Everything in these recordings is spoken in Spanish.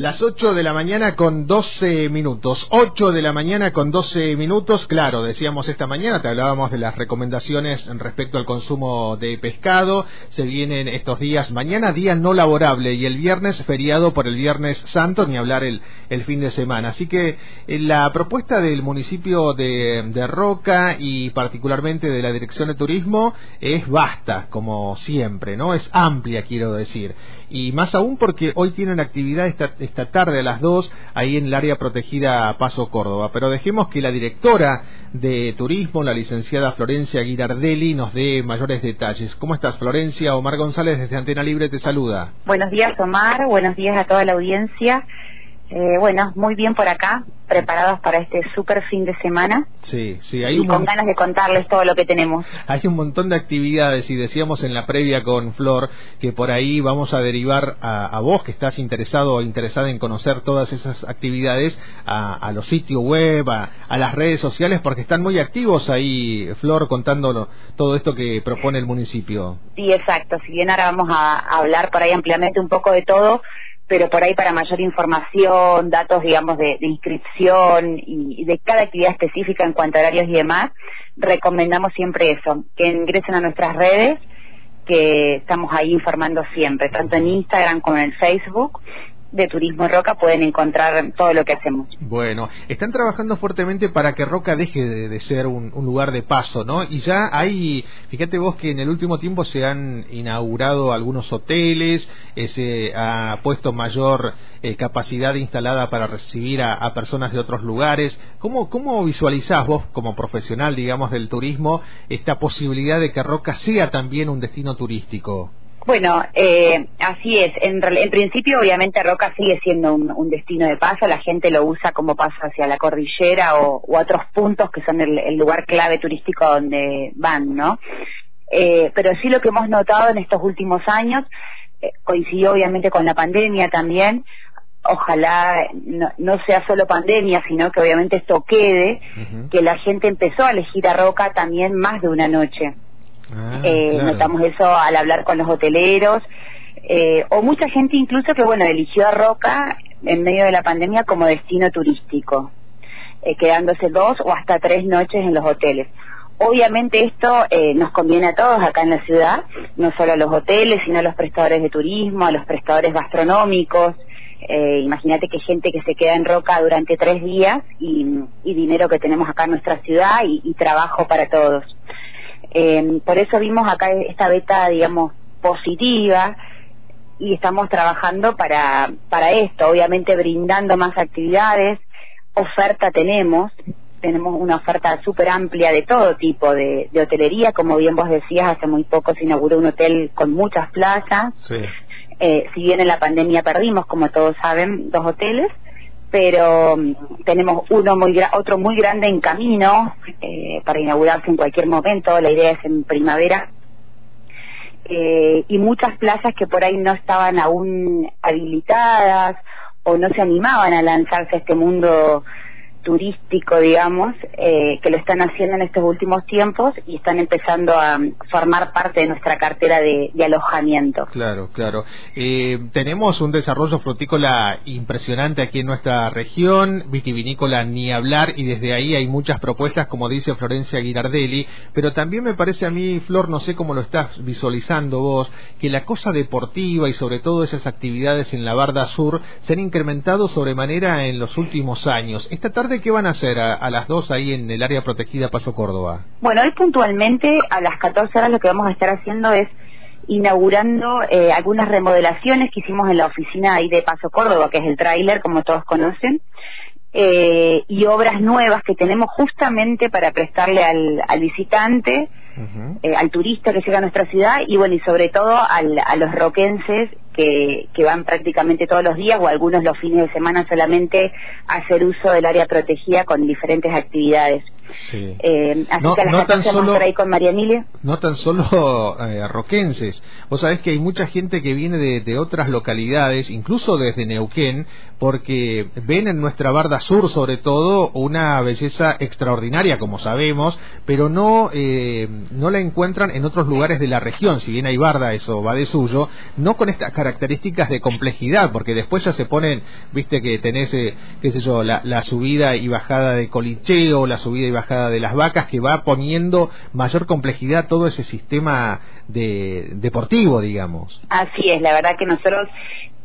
Las 8 de la mañana con 12 minutos. 8 de la mañana con 12 minutos. Claro, decíamos esta mañana, te hablábamos de las recomendaciones respecto al consumo de pescado. Se vienen estos días, mañana día no laborable y el viernes feriado por el Viernes Santo, ni hablar el, el fin de semana. Así que eh, la propuesta del municipio de, de Roca y particularmente de la Dirección de Turismo es vasta, como siempre, ¿no? Es amplia, quiero decir. Y más aún porque hoy tienen actividad esta esta tarde a las 2 ahí en el área protegida Paso Córdoba. Pero dejemos que la directora de turismo, la licenciada Florencia Girardelli, nos dé mayores detalles. ¿Cómo estás, Florencia? Omar González desde Antena Libre te saluda. Buenos días, Omar. Buenos días a toda la audiencia. Eh, bueno, muy bien por acá, preparados para este súper fin de semana. Sí, sí, hay y con ganas de contarles todo lo que tenemos. Hay un montón de actividades y decíamos en la previa con Flor que por ahí vamos a derivar a, vos que estás interesado o interesada en conocer todas esas actividades a, los sitios web, a, las redes sociales, porque están muy activos ahí, Flor, contando todo esto que propone el municipio. Sí, exacto. Si bien ahora vamos a hablar por ahí ampliamente un poco de todo, pero por ahí para mayor información, datos, digamos, de, inscripción y, de cada actividad específica en cuanto a horarios y demás, recomendamos siempre eso, que ingresen a nuestras redes, que estamos ahí informando siempre, tanto en Instagram como en Facebook, de Turismo Roca pueden encontrar todo lo que hacemos. Bueno, están trabajando fuertemente para que Roca deje de, ser un, lugar de paso, ¿no? Y ya hay, fíjate vos que en el último tiempo se han inaugurado algunos hoteles, eh, se ha puesto mayor eh, capacidad instalada para recibir a, personas de otros lugares. ¿Cómo, ¿Cómo visualizás vos como profesional, digamos, del turismo esta posibilidad de que Roca sea también un destino turístico? Bueno, eh, así es. En, principio, obviamente, Roca sigue siendo un, destino de paso. La gente lo usa como paso hacia la cordillera o otros puntos que son el, lugar clave turístico donde van, ¿no? Eh, pero sí lo que hemos notado en estos últimos años, eh, coincidió obviamente con la pandemia también, ojalá no, sea solo pandemia, sino que obviamente esto quede, que la gente empezó a elegir a Roca también más de una noche. Ah, eh, notamos eso al hablar con los hoteleros, eh, o mucha gente incluso que, bueno, eligió a Roca en medio de la pandemia como destino turístico, eh, quedándose dos o hasta tres noches en los hoteles. Obviamente esto nos conviene a todos acá en la ciudad, no solo a los hoteles, sino a los prestadores de turismo, a los prestadores gastronómicos. Imagínate que gente que se queda en Roca durante tres días y, dinero que tenemos acá en nuestra ciudad y trabajo para todos. Eh, por eso vimos acá esta beta, digamos, positiva y estamos trabajando para, para esto, obviamente brindando más actividades, oferta tenemos, tenemos una oferta súper amplia de todo tipo de, hotelería, como bien vos decías, hace muy poco se inauguró un hotel con muchas plazas, eh, si bien en la pandemia perdimos, como todos saben, dos hoteles, pero mm, tenemos uno muy otro muy grande en camino eh, para inaugurarse en cualquier momento, la idea es en primavera, eh, y muchas plazas que por ahí no estaban aún habilitadas o no se animaban a lanzarse a este mundo turístico, digamos, eh, que lo están haciendo en estos últimos tiempos y están empezando a formar parte de nuestra cartera de, alojamiento. Claro, claro. Eh, tenemos un desarrollo frutícola impresionante aquí en nuestra región, vitivinícola ni hablar, y desde ahí hay muchas propuestas, como dice Florencia Girardelli, pero también me parece a mí, Flor, no sé cómo lo estás visualizando vos, que la cosa deportiva y sobre todo esas actividades en la Barda Sur se han incrementado sobremanera en los últimos años. Esta tarde qué van a hacer a, las dos ahí en el área protegida Paso Córdoba? Bueno, hoy puntualmente a las 14 horas lo que vamos a estar haciendo es inaugurando eh, algunas remodelaciones que hicimos en la oficina ahí de Paso Córdoba, que es el tráiler, como todos conocen, eh, y obras nuevas que tenemos justamente para prestarle al, al visitante, eh, al turista que llega a nuestra ciudad y bueno, y sobre todo al, a los roquenses que, van prácticamente todos los días o algunos los fines de semana solamente a hacer uso del área protegida con diferentes actividades. Eh, así que las no tan solo, por ahí con María Emilia. No tan solo eh, roquenses. Vos sabés que hay mucha gente que viene de, de, otras localidades, incluso desde Neuquén, porque ven en nuestra Barda Sur, sobre todo, una belleza extraordinaria, como sabemos, pero no, eh, no la encuentran en otros lugares de la región. Si bien hay Barda, eso va de suyo, no con estas características de complejidad, porque después ya se ponen, viste que tenés, eh, qué sé yo, la, la subida y bajada de Colicheo, la subida y bajada de las vacas, que va poniendo mayor complejidad todo ese sistema de, deportivo, digamos. Así es, la verdad que nosotros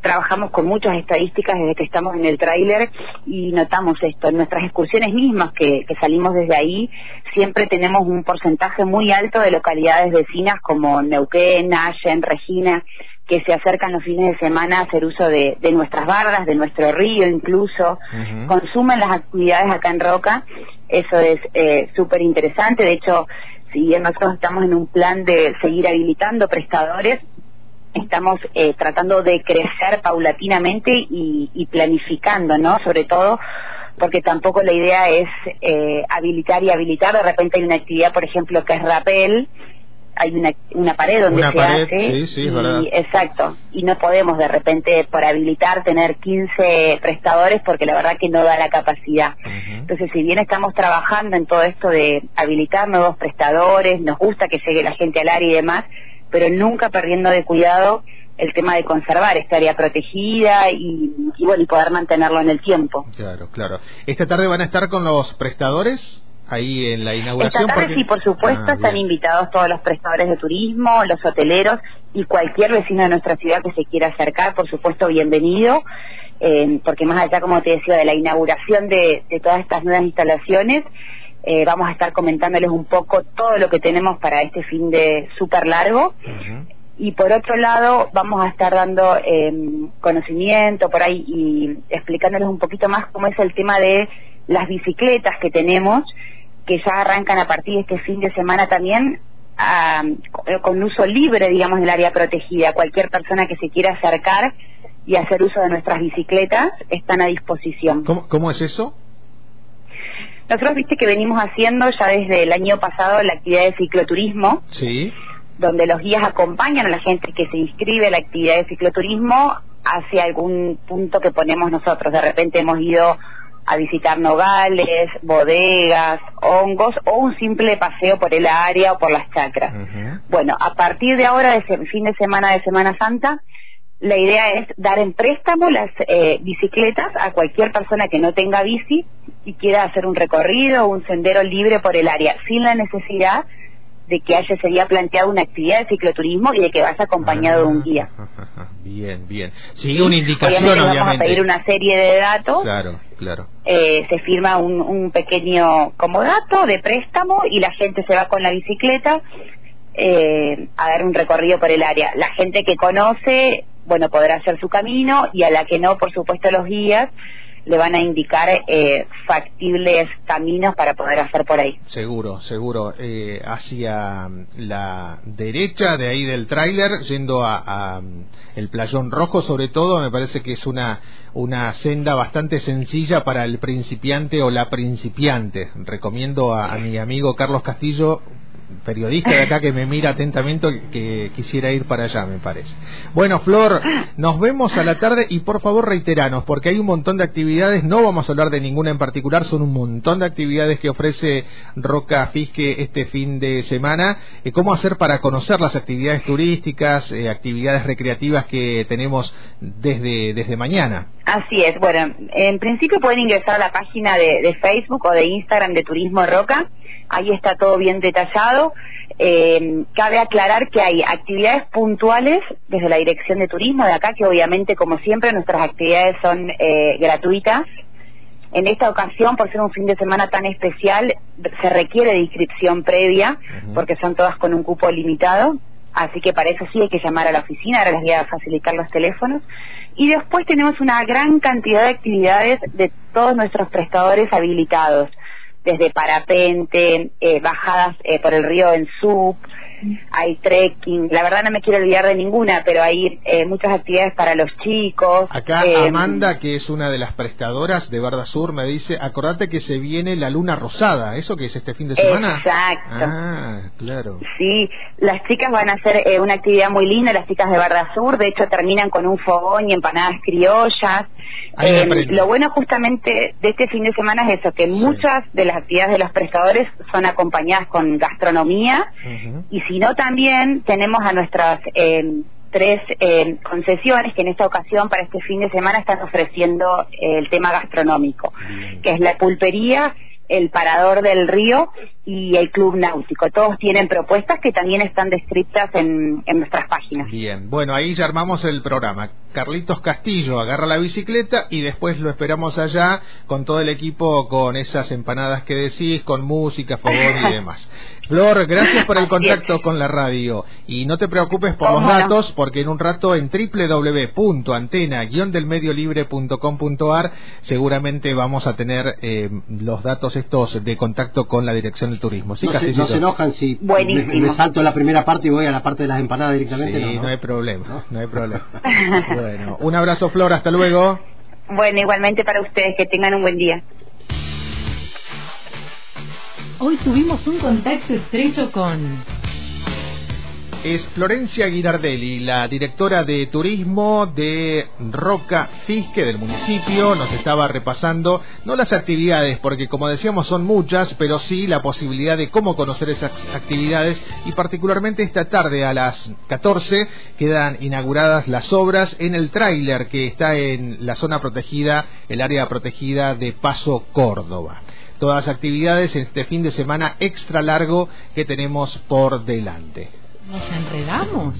trabajamos con muchas estadísticas desde que estamos en el tráiler y notamos esto. En nuestras excursiones mismas que, que, salimos desde ahí, siempre tenemos un porcentaje muy alto de localidades vecinas como Neuquén, Allen, Regina, que se acercan los fines de semana a hacer uso de, nuestras bardas, de nuestro río incluso, consumen las actividades acá en Roca, eso es eh, súper interesante, de hecho, si bien nosotros estamos en un plan de seguir habilitando prestadores, estamos eh, tratando de crecer paulatinamente y, planificando, ¿no? Sobre todo porque tampoco la idea es eh, habilitar y habilitar, de repente hay una actividad, por ejemplo, que es rappel, hay una, una pared donde se hace. Sí, y, exacto. Y no podemos de repente, por habilitar, tener 15 prestadores porque la verdad que no da la capacidad. Entonces, si bien estamos trabajando en todo esto de habilitar nuevos prestadores, nos gusta que llegue la gente al área y demás, pero nunca perdiendo de cuidado el tema de conservar esta área protegida y, y bueno y poder mantenerlo en el tiempo. Claro, claro. Esta tarde van a estar con los prestadores ahí en la inauguración? Esta tarde sí, por supuesto, ah, están invitados todos los prestadores de turismo, los hoteleros y cualquier vecino de nuestra ciudad que se quiera acercar, por supuesto, bienvenido, eh, porque más allá, como te decía, de la inauguración de, todas estas nuevas instalaciones, eh, vamos a estar comentándoles un poco todo lo que tenemos para este fin de súper largo. Y por otro lado, vamos a estar dando eh, conocimiento por ahí y explicándoles un poquito más cómo es el tema de las bicicletas que tenemos, que ya arrancan a partir de este fin de semana también con uso libre, digamos, del área protegida. Cualquier persona que se quiera acercar y hacer uso de nuestras bicicletas están a disposición. ¿Cómo, es eso? Nosotros viste que venimos haciendo ya desde el año pasado la actividad de cicloturismo. Sí. Donde los guías acompañan a la gente que se inscribe a la actividad de cicloturismo hacia algún punto que ponemos nosotros. De repente hemos ido a visitar nogales, bodegas, hongos o un simple paseo por el área o por las chacras. Bueno, a partir de ahora, de fin de semana de Semana Santa, la idea es dar en préstamo las eh, bicicletas a cualquier persona que no tenga bici y quiera hacer un recorrido o un sendero libre por el área, sin la necesidad de que haya sería planteado una actividad de cicloturismo y de que vaya acompañado de un guía. Bien, bien. Sigue una indicación, obviamente, vamos a pedir una serie de datos. Claro, claro. Eh, se firma un, un pequeño como dato de préstamo y la gente se va con la bicicleta eh, a dar un recorrido por el área. La gente que conoce, bueno, podrá hacer su camino y a la que no, por supuesto, los guías le van a indicar eh, factibles caminos para poder hacer por ahí. Seguro, seguro. Eh, hacia la derecha de ahí del tráiler, yendo a, el playón rojo, sobre todo, me parece que es una una senda bastante sencilla para el principiante o la principiante. Recomiendo a mi amigo Carlos Castillo periodista de acá que me mira atentamente que quisiera ir para allá, me parece. Bueno, Flor, nos vemos a la tarde y por favor reiteranos, porque hay un montón de actividades, no vamos a hablar de ninguna en particular, son un montón de actividades que ofrece Roca Fisque este fin de semana. Eh, ¿Cómo hacer para conocer las actividades turísticas, eh, actividades recreativas que tenemos desde, desde mañana? Así es, bueno, en principio pueden ingresar a la página de, de Facebook o de Instagram de Turismo Roca ahí está todo bien detallado. Eh, cabe aclarar que hay actividades puntuales desde la Dirección de Turismo de acá, que obviamente, como siempre, nuestras actividades son eh, gratuitas. En esta ocasión, por ser un fin de semana tan especial, se requiere de inscripción previa, porque son todas con un cupo limitado. Así que para eso sí hay que llamar a la oficina, ahora les voy a facilitar los teléfonos. Y después tenemos una gran cantidad de actividades de todos nuestros prestadores habilitados desde parapente, eh, bajadas eh, por el río en sub, hay trekking, la verdad no me quiero olvidar de ninguna, pero hay eh, muchas actividades para los chicos. Acá eh, Amanda, que es una de las prestadoras de Barda Sur, me dice, acordate que se viene la luna rosada, ¿eso que es este fin de semana? Exacto. Ah, claro. Sí, las chicas van a hacer eh, una actividad muy linda, las chicas de Barda Sur, de hecho terminan con un fogón y empanadas criollas. Eh, lo bueno justamente de este fin de semana es eso, que muchas de las actividades de los prestadores son acompañadas con gastronomía y si no también tenemos a nuestras eh, tres eh, concesiones que en esta ocasión para este fin de semana están ofreciendo el tema gastronómico, que es la pulpería el Parador del Río y el Club Náutico. Todos tienen propuestas que también están descritas en, en, nuestras páginas. Bien, bueno, ahí ya armamos el programa. Carlitos Castillo agarra la bicicleta y después lo esperamos allá con todo el equipo, con esas empanadas que decís, con música, fogón y demás. Flor, gracias por el contacto con la radio. Y no te preocupes por los datos, porque en un rato en www.antena-delmediolibre.com.ar seguramente vamos a tener eh, los datos estos de contacto con la Dirección del Turismo. ¿Sí, no, se, no se enojan si me, salto la primera parte y voy a la parte de las empanadas directamente. Sí, no, hay problema, no hay problema. bueno, un abrazo Flor, hasta luego. Bueno, igualmente para ustedes, que tengan un buen día. Hoy tuvimos un contacto estrecho con... Es Florencia Guinardelli, la directora de turismo de Roca Fisque del municipio. Nos estaba repasando, no las actividades, porque como decíamos son muchas, pero sí la posibilidad de cómo conocer esas actividades. Y particularmente esta tarde a las 14 quedan inauguradas las obras en el tráiler que está en la zona protegida, el área protegida de Paso Córdoba todas las actividades en este fin de semana extra largo que tenemos por delante nos enredamos.